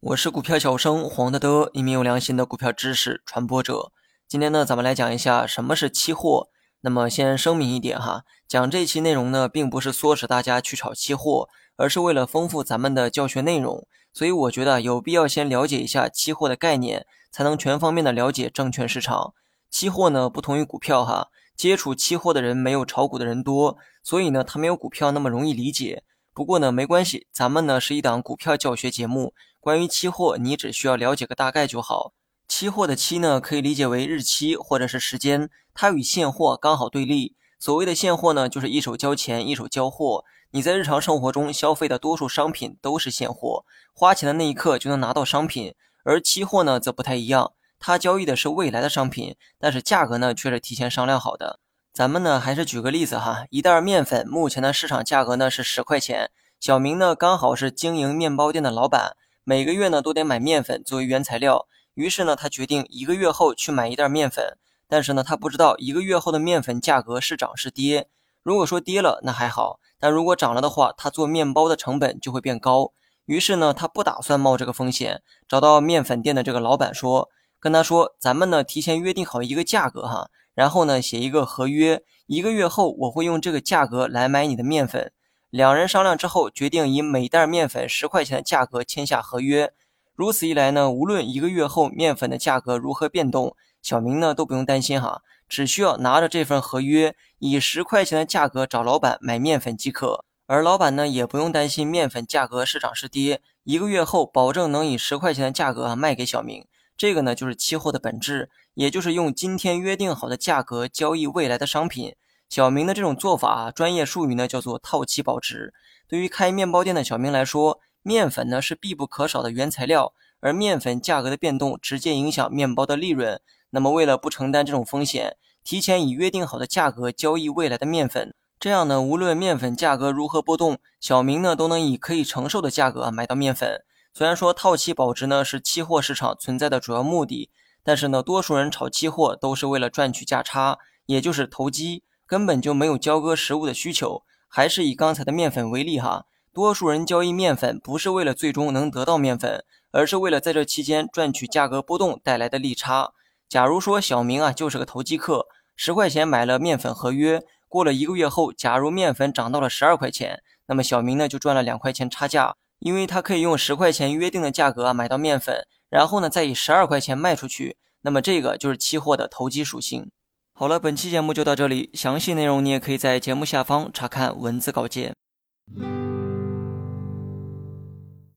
我是股票小生黄德德，一名有良心的股票知识传播者。今天呢，咱们来讲一下什么是期货。那么先声明一点哈，讲这期内容呢，并不是唆使大家去炒期货，而是为了丰富咱们的教学内容。所以我觉得有必要先了解一下期货的概念，才能全方面的了解证券市场。期货呢，不同于股票哈，接触期货的人没有炒股的人多，所以呢，它没有股票那么容易理解。不过呢，没关系，咱们呢是一档股票教学节目，关于期货，你只需要了解个大概就好。期货的期呢，可以理解为日期或者是时间，它与现货刚好对立。所谓的现货呢，就是一手交钱，一手交货。你在日常生活中消费的多数商品都是现货，花钱的那一刻就能拿到商品。而期货呢，则不太一样，它交易的是未来的商品，但是价格呢，却是提前商量好的。咱们呢，还是举个例子哈，一袋面粉目前的市场价格呢是十块钱，小明呢刚好是经营面包店的老板，每个月呢都得买面粉作为原材料。于是呢，他决定一个月后去买一袋面粉，但是呢，他不知道一个月后的面粉价格是涨是跌。如果说跌了，那还好；但如果涨了的话，他做面包的成本就会变高。于是呢，他不打算冒这个风险，找到面粉店的这个老板说，跟他说：“咱们呢提前约定好一个价格哈，然后呢写一个合约，一个月后我会用这个价格来买你的面粉。”两人商量之后，决定以每袋面粉十块钱的价格签下合约。如此一来呢，无论一个月后面粉的价格如何变动，小明呢都不用担心哈，只需要拿着这份合约，以十块钱的价格找老板买面粉即可。而老板呢也不用担心面粉价格是涨是跌，一个月后保证能以十块钱的价格卖给小明。这个呢就是期货的本质，也就是用今天约定好的价格交易未来的商品。小明的这种做法，专业术语呢叫做套期保值。对于开面包店的小明来说，面粉呢是必不可少的原材料，而面粉价格的变动直接影响面包的利润。那么，为了不承担这种风险，提前以约定好的价格交易未来的面粉，这样呢，无论面粉价格如何波动，小明呢都能以可以承受的价格买到面粉。虽然说套期保值呢是期货市场存在的主要目的，但是呢，多数人炒期货都是为了赚取价差，也就是投机，根本就没有交割实物的需求。还是以刚才的面粉为例哈。多数人交易面粉不是为了最终能得到面粉，而是为了在这期间赚取价格波动带来的利差。假如说小明啊就是个投机客，十块钱买了面粉合约，过了一个月后，假如面粉涨到了十二块钱，那么小明呢就赚了两块钱差价，因为他可以用十块钱约定的价格买到面粉，然后呢再以十二块钱卖出去。那么这个就是期货的投机属性。好了，本期节目就到这里，详细内容你也可以在节目下方查看文字稿件。